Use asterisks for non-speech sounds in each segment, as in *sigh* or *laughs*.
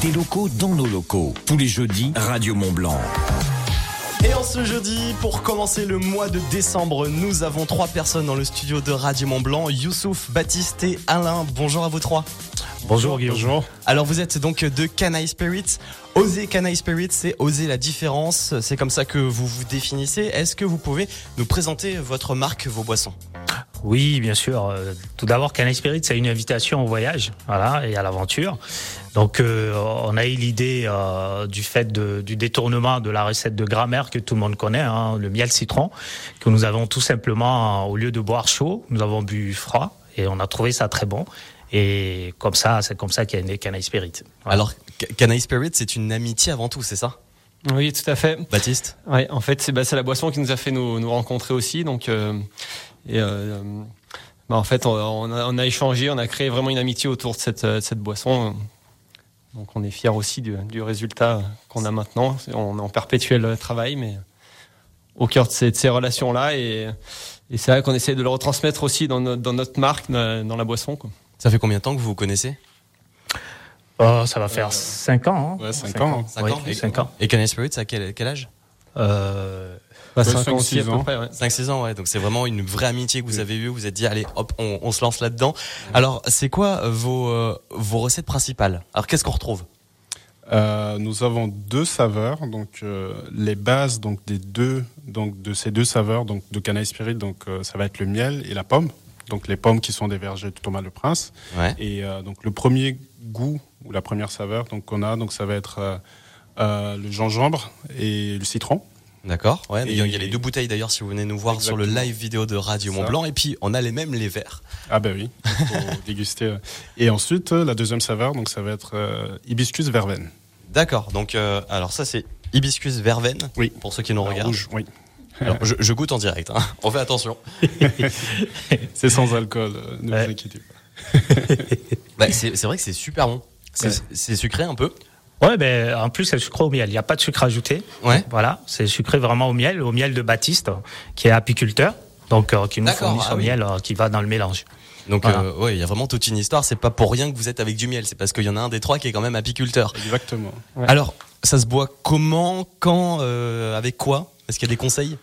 des locaux dans nos locaux. Tous les jeudis, Radio Mont Blanc. Et en ce jeudi, pour commencer le mois de décembre, nous avons trois personnes dans le studio de Radio Mont Blanc, Youssouf, Baptiste et Alain. Bonjour à vous trois. Bonjour Guillaume. Bonjour. Alors vous êtes donc de Canaille Spirits. Oser Canaille Spirits, c'est oser la différence. C'est comme ça que vous vous définissez. Est-ce que vous pouvez nous présenter votre marque, vos boissons? Oui, bien sûr. Euh, Tout d'abord, Canal Spirit, c'est une invitation au voyage, voilà, et à l'aventure. Donc, euh, on a eu l'idée euh, du fait de- du détournement de la recette de grammaire que tout le monde connaît, hein, le miel citron, que nous avons tout simplement, au lieu de boire chaud, nous avons bu froid, et on a trouvé ça très bon. Et comme ça, c'est comme ça qu'est né Canal Spirit. Voilà. Alors, Ca- Canaille Spirits, c'est une amitié avant tout, c'est ça? Oui, tout à fait. Baptiste? Ouais, en fait, c'est bah, c'est la boisson qui nous a fait nous, nous rencontrer aussi. Donc, euh, et, euh, bah, en fait, on, on a, on a échangé, on a créé vraiment une amitié autour de cette, euh, cette boisson. Donc, on est fiers aussi du, du résultat qu'on a maintenant. On est en perpétuel travail, mais au cœur de ces, relations-là. Et, et c'est vrai qu'on essaie de le retransmettre aussi dans notre, dans notre marque, dans dans la boisson. Quoi. Ça fait combien de temps que vous vous connaissez? Oh, ça va faire 5 ans. hein. Ouais, cinq ans. Ans. Et- cinq ans. Et Canaille Spirits, à quel, quel âge? Euh, Bah, Ouais, cinq cinq, ans aussi, à six peu ans. près, ouais. 5-6 ans, ouais. Donc c'est vraiment une vraie amitié que vous avez eue. Vous vous êtes dit, allez, hop, on, on se lance là-dedans. Alors, c'est quoi euh, vos, euh, vos recettes principales? Alors, qu'est-ce qu'on retrouve? Euh, nous avons deux saveurs, donc euh, les bases donc des deux donc de ces deux saveurs donc de Canaille Spirit donc euh, ça va être le miel et la pomme. Donc les pommes qui sont des vergers de Thomas le Prince Ouais. et euh, donc le premier goût ou la première saveur donc qu'on a donc ça va être euh, euh, le gingembre et le citron. D'accord. Ouais. Il y a- les deux bouteilles d'ailleurs si vous venez nous voir sur le live vidéo de Radio. Mont Blanc. Et puis, on a les mêmes les verts. Ah ben oui, faut *laughs* déguster. euh. Et ensuite euh, la deuxième saveur donc ça va être euh, hibiscus verveine. D'accord. Donc, euh, alors ça, c'est hibiscus verveine. Oui. Pour ceux qui nous La regardent. rouge, oui. Alors, je, je goûte en direct. hein. On fait attention. *laughs* C'est sans alcool, ne Ouais. vous inquiétez pas. *laughs* Bah, c'est vrai que c'est super bon. C'est Ouais. c'est sucré un peu. Ouais, ben en plus c'est sucré au miel. Il n'y a pas de sucre ajouté. Ouais. Voilà, c'est sucré vraiment au miel, au miel de Baptiste, qui est apiculteur, donc euh, qui nous fournit ah son oui. miel euh, qui va dans le mélange. Donc, Voilà. euh, ouais, il y a vraiment toute une histoire. C'est pas pour rien que vous êtes avec du miel. C'est parce qu'il y en a un des trois qui est quand même apiculteur. Exactement. Ouais. Alors, ça se boit comment, quand, euh, avec quoi? Est-ce qu'il y a des conseils?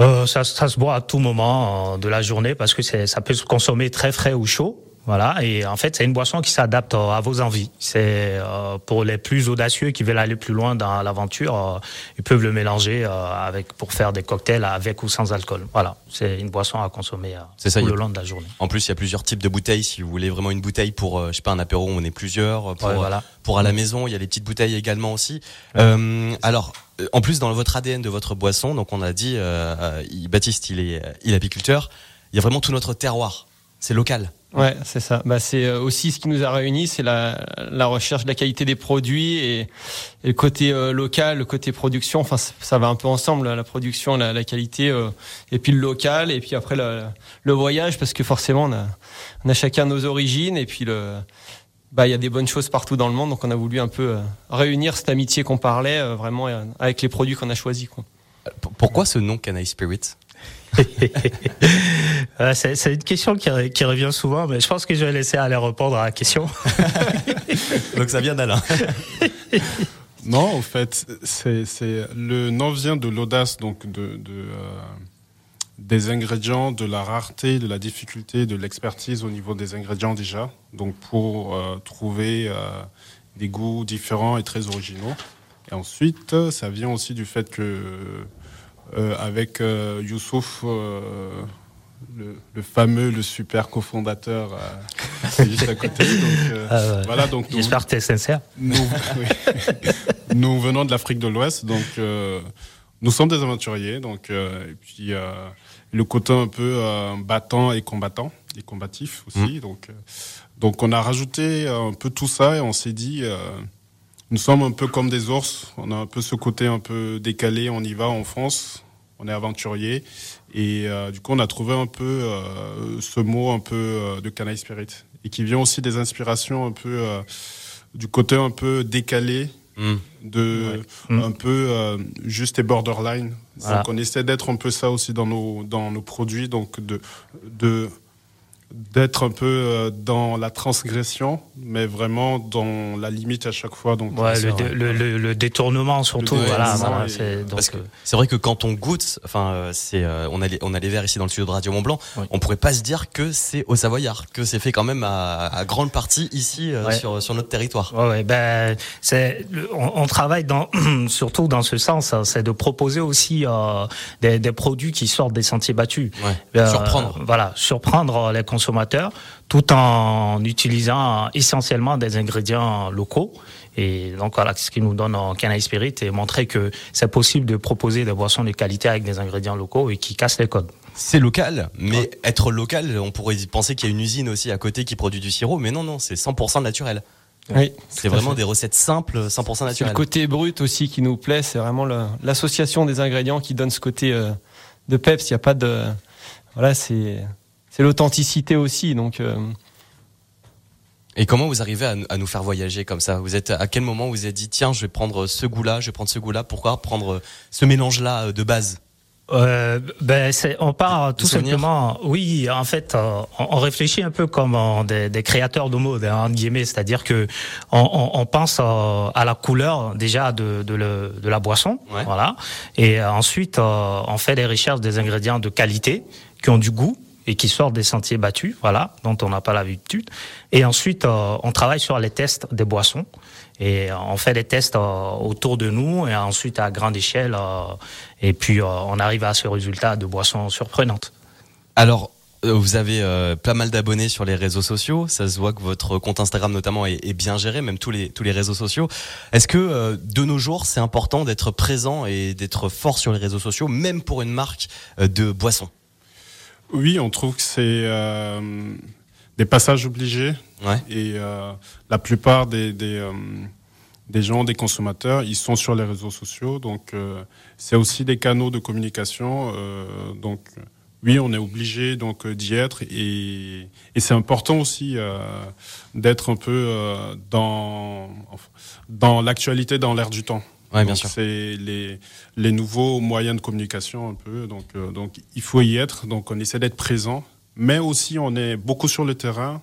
Euh, ça, ça se boit à tout moment de la journée parce que ça peut se consommer très frais ou chaud. Voilà, et en fait, c'est une boisson qui s'adapte euh, à vos envies. C'est euh, pour les plus audacieux qui veulent aller plus loin dans l'aventure, euh, ils peuvent le mélanger euh, avec pour faire des cocktails avec ou sans alcool. Voilà, c'est une boisson à consommer ça, tout a- le long de la journée. En plus, il y a plusieurs types de bouteilles. Si vous voulez vraiment une bouteille pour, je sais pas, un apéro on est plusieurs, pour, Ouais, voilà. pour à la maison, il y a les petites bouteilles également aussi. Alors, en plus, dans votre ADN de votre boisson, donc on a dit, euh, Baptiste, il est, il est apiculteur. Il y a vraiment tout notre terroir. C'est local. Ouais, c'est ça. Bah, c'est euh, aussi ce qui nous a réunis, c'est la, la recherche de la qualité des produits et, et le côté euh, local, le côté production. Enfin, ça va un peu ensemble, la production, la, la qualité, euh, et puis le local, et puis après le, le voyage, parce que forcément, on a, on a chacun nos origines, et puis le, bah, il y a des bonnes choses partout dans le monde, donc on a voulu un peu euh, réunir cette amitié qu'on parlait, euh, vraiment euh, avec les produits qu'on a choisis. Quoi. Pourquoi ce nom Canaille Spirit *laughs* c'est, une question qui, re- qui revient souvent, mais je pense que je vais laisser aller répondre à la question. *laughs* Donc ça vient d'Alain. *laughs* Non, en fait, c'est le nom vient de l'audace, donc de, de, euh, des ingrédients, de la rareté, de la difficulté, de l'expertise au niveau des ingrédients déjà. Donc pour euh, trouver euh, des goûts différents et très originaux. Et ensuite, ça vient aussi du fait que euh, avec euh, Youssouf, euh, le, le fameux, le super cofondateur, euh, *laughs* juste à côté. Donc, euh, Ah ouais. voilà, donc J'espère que tu es sincère. nous, oui. *laughs* nous venons de l'Afrique de l'Ouest, donc euh, nous sommes des aventuriers. Donc, euh, et puis euh, le côté un peu euh, battant et combattant, et combatif aussi. Donc, euh, donc on a rajouté un peu tout ça et on s'est dit, euh, nous sommes un peu comme des ours. On a un peu ce côté un peu décalé. On y va, on fonce. On est aventurier. Et euh, du coup, on a trouvé un peu euh, ce mot un peu euh, de canaille spirit et qui vient aussi des inspirations un peu euh, du côté un peu décalé Hmm. de un peu euh, juste et borderline. Voilà. Donc on essaie d'être un peu ça aussi dans nos dans nos produits, donc de de d'être un peu euh, dans la transgression, mais vraiment dans la limite à chaque fois. Donc, Ouais, le, vrai. dé- le, le- le détournement surtout. Le voilà, voilà, et- c'est- donc, Parce que euh, c'est vrai que quand on goûte, enfin, euh, c'est, euh, on a les, on a les verres ici dans le studio de Radio Mont Blanc. Oui. On pourrait pas se dire que c'est au Savoyard, que c'est fait quand même à, à grande partie ici euh, Ouais. sur sur notre territoire. Ouais, ouais, ben, c'est, on, on travaille dans, *clears throat* surtout dans ce sens, hein, c'est de proposer aussi euh, des, des produits qui sortent des sentiers battus. Ouais. Euh, Surprendre. Voilà, surprendre les consommateurs tout en utilisant essentiellement des ingrédients locaux. Et donc voilà, ce qui nous donne en Canaille Spirit et montrer que c'est possible de proposer des boissons de qualité avec des ingrédients locaux et qui cassent les codes. C'est local, mais être local, on pourrait penser qu'il y a une usine aussi à côté qui produit du sirop, mais non, non, c'est 100% naturel. Oui, C'est vraiment fait. des recettes simples, 100% C'est le naturelles. côté brut aussi qui nous plaît. C'est vraiment l'association des ingrédients qui donne ce côté euh, de peps. Il n'y a pas de. Voilà, c'est c'est l'authenticité aussi. Donc, euh, Et comment vous arrivez à, à nous faire voyager comme ça? Vous êtes à quel moment vous vous êtes dit tiens, je vais prendre ce goût-là, je vais prendre ce goût-là. Pourquoi prendre ce mélange-là euh, de base? Euh, ben, c'est, on part tout simplement. Oui, en fait, euh, on, on réfléchit un peu comme des, des créateurs de mode, hein, entre guillemets, c'est-à-dire que on, on, on pense à la couleur déjà de, de, le- de la boisson, Ouais. voilà, et ensuite on fait des recherches des ingrédients de qualité qui ont du goût et qui sortent des sentiers battus, voilà, dont on n'a pas l'habitude. Et ensuite, euh, on travaille sur les tests des boissons. Et euh, on fait des tests euh, autour de nous et ensuite à grande échelle. et puis, on arrive à ce résultat de boissons surprenantes. Alors, vous avez pas mal d'abonnés sur les réseaux sociaux. Ça se voit que votre compte Instagram notamment est, bien géré, même tous les tous les réseaux sociaux. Est-ce que de nos jours, c'est important d'être présent et d'être fort sur les réseaux sociaux, même pour une marque de boisson Oui, on trouve que c'est euh, des passages obligés. Ouais. Et euh, la plupart des, des, euh, des gens, des consommateurs, ils sont sur les réseaux sociaux. Donc, euh, c'est aussi des canaux de communication. euh, donc, oui, on est obligé donc d'y être. Et, et c'est important aussi euh, d'être un peu euh, dans, dans l'actualité, dans l'air du temps. Ouais, bien Donc, sûr. C'est les, les nouveaux moyens de communication un peu. Donc, euh, donc il faut y être. Donc on essaie d'être présent. Mais aussi on est beaucoup sur le terrain.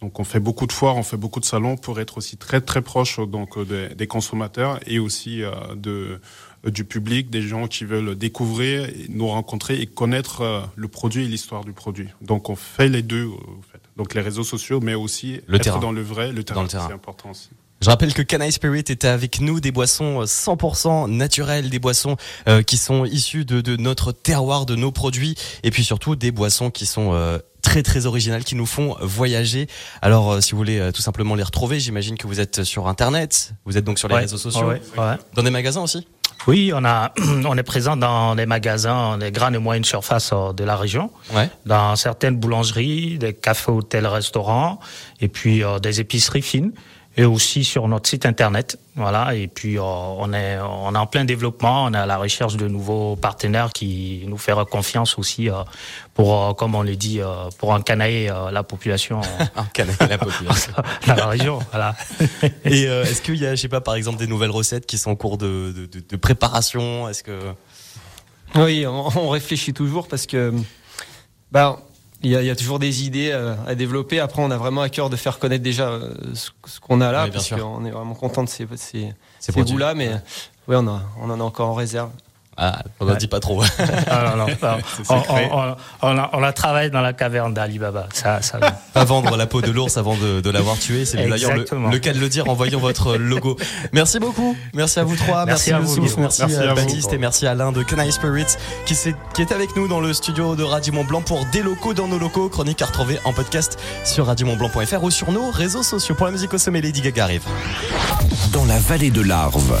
Donc on fait beaucoup de foires, on fait beaucoup de salons pour être aussi très très proche donc euh, des, des consommateurs et aussi euh, de euh, du public, des gens qui veulent découvrir, nous rencontrer et connaître euh, le produit et l'histoire du produit. Donc on fait les deux, en fait. donc les réseaux sociaux, mais aussi Le être terrain. dans le vrai, le terrain, terrain. c'est important aussi. Je rappelle que Canaille Spirit était avec nous, des boissons euh, 100% naturelles, des boissons euh, qui sont issues de, de notre terroir, de nos produits, et puis surtout des boissons qui sont euh, très très originales, qui nous font voyager. Alors, euh, si vous voulez euh, tout simplement les retrouver, j'imagine que vous êtes sur Internet, vous êtes donc sur les Ouais, réseaux sociaux, ouais, ouais. dans des magasins aussi? Oui, on, a, *clears throat* on est présent dans les magasins, les grandes et moyennes surfaces euh, de la région, Ouais. dans certaines boulangeries, des cafés, hôtels, restaurants, et puis euh, des épiceries fines, et aussi sur notre site internet. Voilà, et puis euh, on est on est en plein développement, on est à la recherche de nouveaux partenaires qui nous feront confiance aussi euh, pour, euh, comme on le dit, euh, pour encanailler euh, la population *laughs* Canaille, la population. dans *laughs* la région. Voilà. *laughs* Et euh, est-ce qu'il y a, je sais pas, par exemple, des nouvelles recettes qui sont en cours de, de, de- de préparation? Est-ce que oui, on, on réfléchit toujours parce que. Bah, il y, a, il y a toujours des idées euh, à développer. Après, on a vraiment à cœur de faire connaître déjà euh, ce, ce qu'on a là, Oui, parce qu'on est vraiment content de ces, ces, ces goûts-là. Mais oui, on, a, on en a encore en réserve. Ah, on n'en dit pas trop. Ah, non, non, non. *laughs* C'est On, secret. on- on- on a, on a travaillé dans la caverne d'Alibaba. Ça, ça, pas vendre la peau de l'ours avant de, de l'avoir tué. C'est d'ailleurs le, cas de le dire en voyant votre logo. Merci beaucoup. Merci à vous trois. Merci Merci, à vous. Merci, Merci euh, à vous. Baptiste et merci à Alain de Canaille Spirit qui, s'est- qui est avec nous dans le studio de Radio Mont Blanc pour des locaux dans nos locaux. Chronique à retrouver en podcast sur radiomontblanc.fr ou sur nos réseaux sociaux. Pour la musique au sommet, Lady Gaga arrive. Dans la vallée de l'Arve,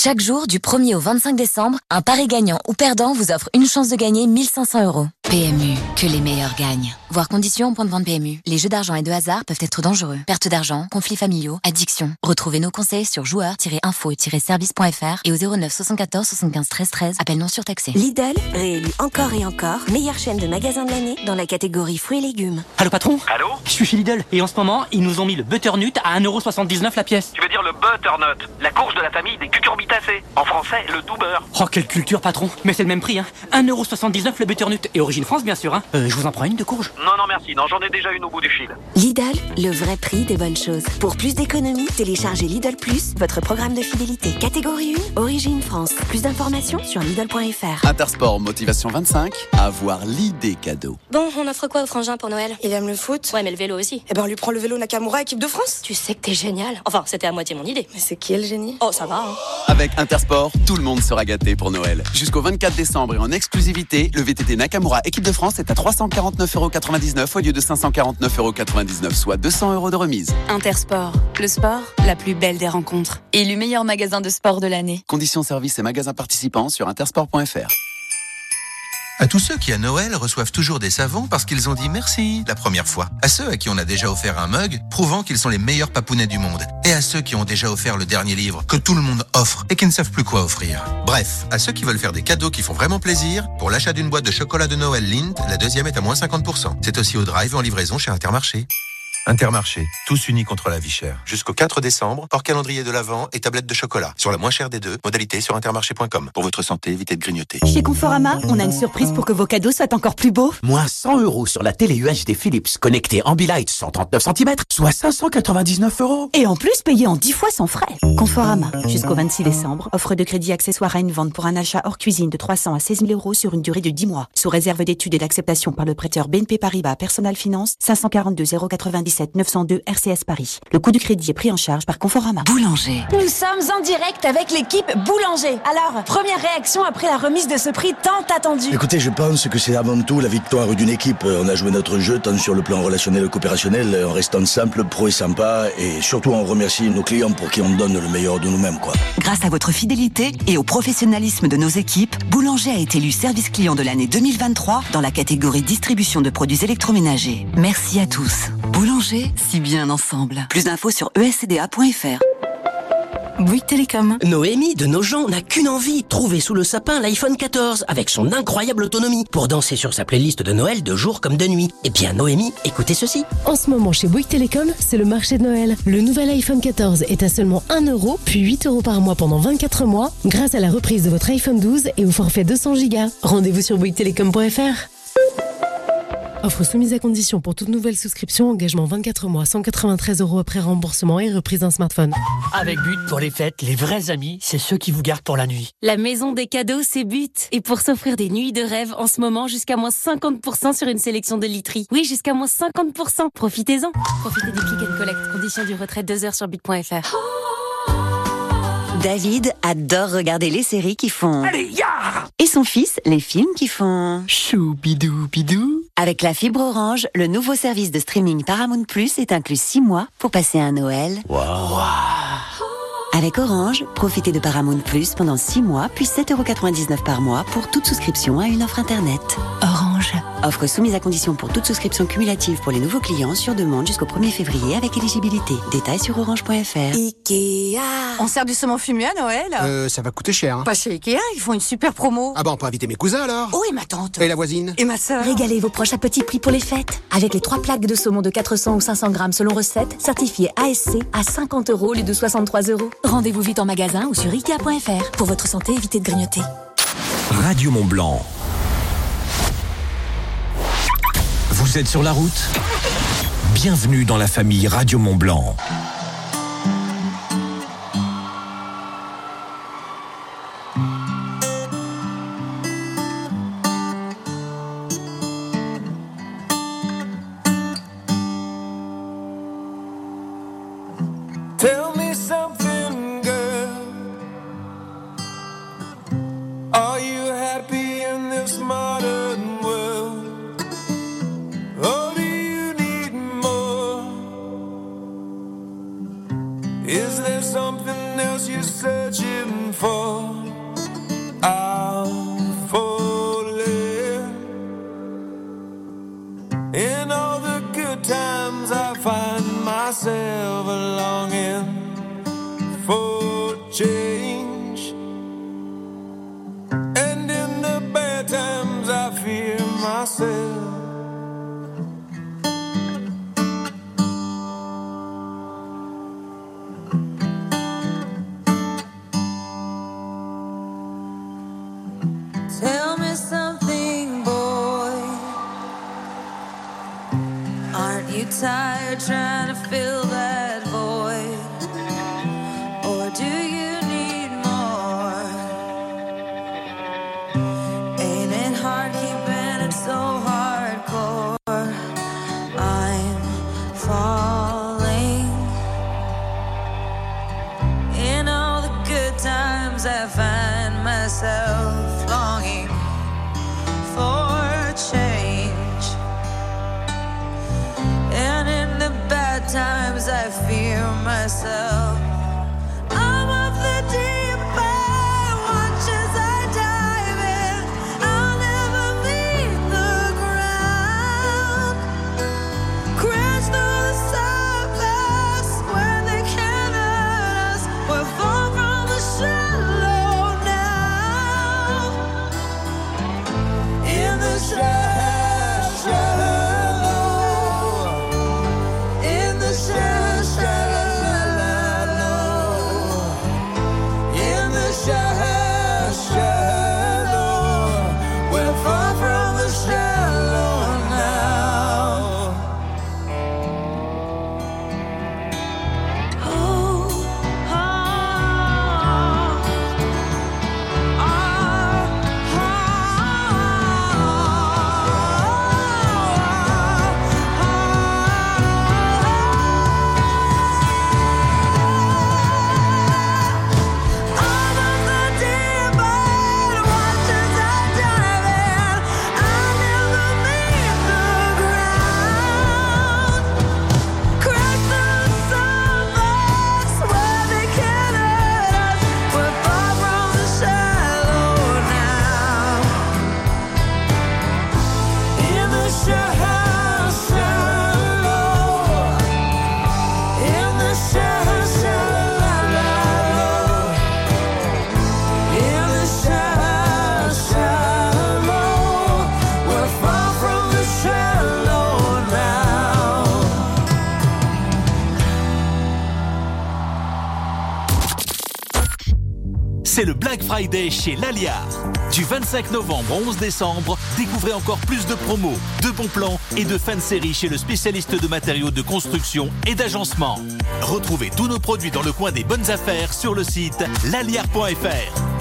Chaque jour, du 1er au 25 décembre, un pari gagnant ou perdant vous offre une chance de gagner 1500 euros. PMU, que les meilleurs gagnent. Voir conditions au point de vente PMU. Les jeux d'argent et de hasard peuvent être dangereux. Perte d'argent, conflits familiaux, addiction. Retrouvez nos conseils sur joueurs-info-service.fr et au 09 74 75 13 13. Appel non surtaxé. Lidl, réélu encore et encore, meilleure chaîne de magasins de l'année dans la catégorie fruits et légumes. Allô patron? Allô? Je suis chez Lidl et en ce moment, ils nous ont mis le butternut à 1,79€ la pièce. Tu veux dire le butternut, la courge de la famille des cucurbitacées. En français, le doux beurre. Oh, quelle culture patron Mais c'est le même prix, hein 1,79€ le butternut. Et origine France, bien sûr, hein euh, Je vous en prends une de courge Non, non, merci. Non, j'en ai déjà une au bout du fil. Lidl, le vrai prix des bonnes choses. Pour plus d'économies, téléchargez Lidl Plus, votre programme de fidélité. Catégorie 1, Origine France. Plus d'informations sur Lidl.fr. Intersport Motivation 25, avoir l'idée cadeau. Bon, on offre quoi au frangin pour Noël? Il aime le foot Ouais, mais le vélo aussi. Eh ben, on lui prend le vélo Nakamura, équipe de France. Tu sais que t'es génial. Enfin, c'était à moitié mon idée. Mais c'est qui le génie? Oh, ça va, hein. Avec Intersport, tout le monde sera gâté pour Noël. Jusqu'au 24 décembre et en exclusivité, le VTT Nakamura équipe de France est à 349,99€ au lieu de 549,99€, soit 200 euros de remise. Intersport, le sport, la plus belle des rencontres. Élu meilleur magasin de sport de l'année. Conditions services et magasins participants sur intersport.fr. À tous ceux qui à Noël reçoivent toujours des savons parce qu'ils ont dit merci la première fois. À ceux à qui on a déjà offert un mug, prouvant qu'ils sont les meilleurs papounets du monde. Et à ceux qui ont déjà offert le dernier livre que tout le monde offre et qui ne savent plus quoi offrir. Bref, à ceux qui veulent faire des cadeaux qui font vraiment plaisir, pour l'achat d'une boîte de chocolat de Noël Lindt, la deuxième est à moins 50%. C'est aussi au drive en livraison chez Intermarché. Intermarché, tous unis contre la vie chère. Jusqu'au 4 décembre, hors calendrier de l'Avent et tablette de chocolat. Sur la moins chère des deux, modalité sur intermarché.com. Pour votre santé, évitez de grignoter. Chez Conforama, on a une surprise pour que vos cadeaux soient encore plus beaux. Moins 100 euros sur la télé UHD Philips connectée Ambilight 139 cm, soit 599 euros. Et en plus, payé en 10 fois sans frais. Conforama, jusqu'au 26 décembre, offre de crédit accessoire à une vente pour un achat hors cuisine de 300 à 16 000 euros sur une durée de 10 mois. Sous réserve d'études et d'acceptation par le prêteur BNP Paribas Personal Finance, 542 097 902 RCS Paris. Le coût du crédit est pris en charge par Conforama. Boulanger. Nous sommes en direct avec l'équipe Boulanger. Alors, première réaction après la remise de ce prix tant attendu. Écoutez, je pense que c'est avant tout la victoire d'une équipe. On a joué notre jeu tant sur le plan relationnel que coopérationnel, en restant simple, pro et sympa, et surtout on remercie nos clients pour qui on donne le meilleur de nous-mêmes, quoi. Grâce à votre fidélité et au professionnalisme de nos équipes, Boulanger a été élu service client de l'année 2023 dans la catégorie distribution de produits électroménagers. Merci à tous. Boulanger, si bien ensemble. Plus d'infos sur escda.fr. Bouygues Télécom. Noémie de Nogent n'a qu'une envie, trouver sous le sapin l'iPhone 14 avec son incroyable autonomie pour danser sur sa playlist de Noël de jour comme de nuit. Eh bien Noémie, écoutez ceci. En ce moment chez Bouygues Télécom, c'est le marché de Noël. Le nouvel iPhone 14 est à seulement 1 euro, puis 8 euros par mois pendant 24 mois, grâce à la reprise de votre iPhone 12 et au forfait 200 Go. Rendez-vous sur bouyguestelecom.fr. Offre soumise à condition pour toute nouvelle souscription, engagement 24 mois, 193 euros après remboursement et reprise d'un smartphone. Avec But pour les fêtes, les vrais amis, c'est ceux qui vous gardent pour la nuit. La maison des cadeaux, c'est But. Et pour s'offrir des nuits de rêve, en ce moment, jusqu'à moins 50% sur une sélection de literie. Oui, jusqu'à moins 50%. Profitez-en. Profitez du click and collect. Condition du retrait 2 heures sur but.fr. David adore regarder les séries qui font... Allez, ya Et son fils, les films qui font... Choubidou bidou. Avec la fibre orange, le nouveau service de streaming Paramount Plus est inclus 6 mois pour passer un Noël. Wow. Avec Orange, profitez de Paramount Plus pendant 6 mois, puis 7,99€ par mois pour toute souscription à une offre Internet. Orange. Offre soumise à condition pour toute souscription cumulative pour les nouveaux clients sur demande jusqu'au 1er février avec éligibilité. Détails sur orange.fr. Ikea. On sert du saumon fumé à Noël Euh, ça va coûter cher. Hein. Pas chez Ikea, ils font une super promo. Ah bah on peut inviter mes cousins alors? Oh et ma tante Et la voisine? Et ma sœur Régalez vos proches à petit prix pour les fêtes. Avec les trois plaques de saumon de 400 ou 500 grammes selon recette, certifiées ASC à 50 euros au lieu de 63 euros. Rendez-vous vite en magasin ou sur Ikea.fr. Pour votre santé, évitez de grignoter. Radio Mont Blanc. Vous êtes sur la route Bienvenue dans la famille Radio Mont Blanc. nasceu. C'est le Black Friday chez Laliar. Du 25 novembre au 11 décembre, découvrez encore plus de promos, de bons plans et de fan séries chez le spécialiste de matériaux de construction et d'agencement. Retrouvez tous nos produits dans le coin des bonnes affaires sur le site laliar.fr.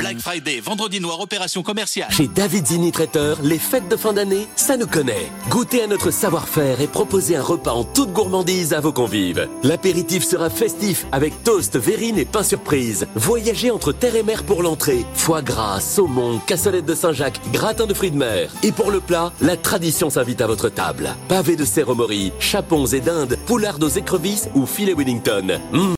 Black Friday, vendredi noir, opération commerciale. Chez David Zini Traiteur, les fêtes de fin d'année, ça nous connaît. Goûtez à notre savoir-faire et proposez un repas en toute gourmandise à vos convives. L'apéritif sera festif avec toast, verrine et pain surprise. Voyagez entre terre et mer pour l'entrée. Foie gras, saumon, cassolette de Saint-Jacques, gratin de fruits de mer. Et pour le plat, la tradition s'invite à votre table. Pavé de mori, chapons et dindes, poulards aux écrevisses ou filet Wellington. Mmh,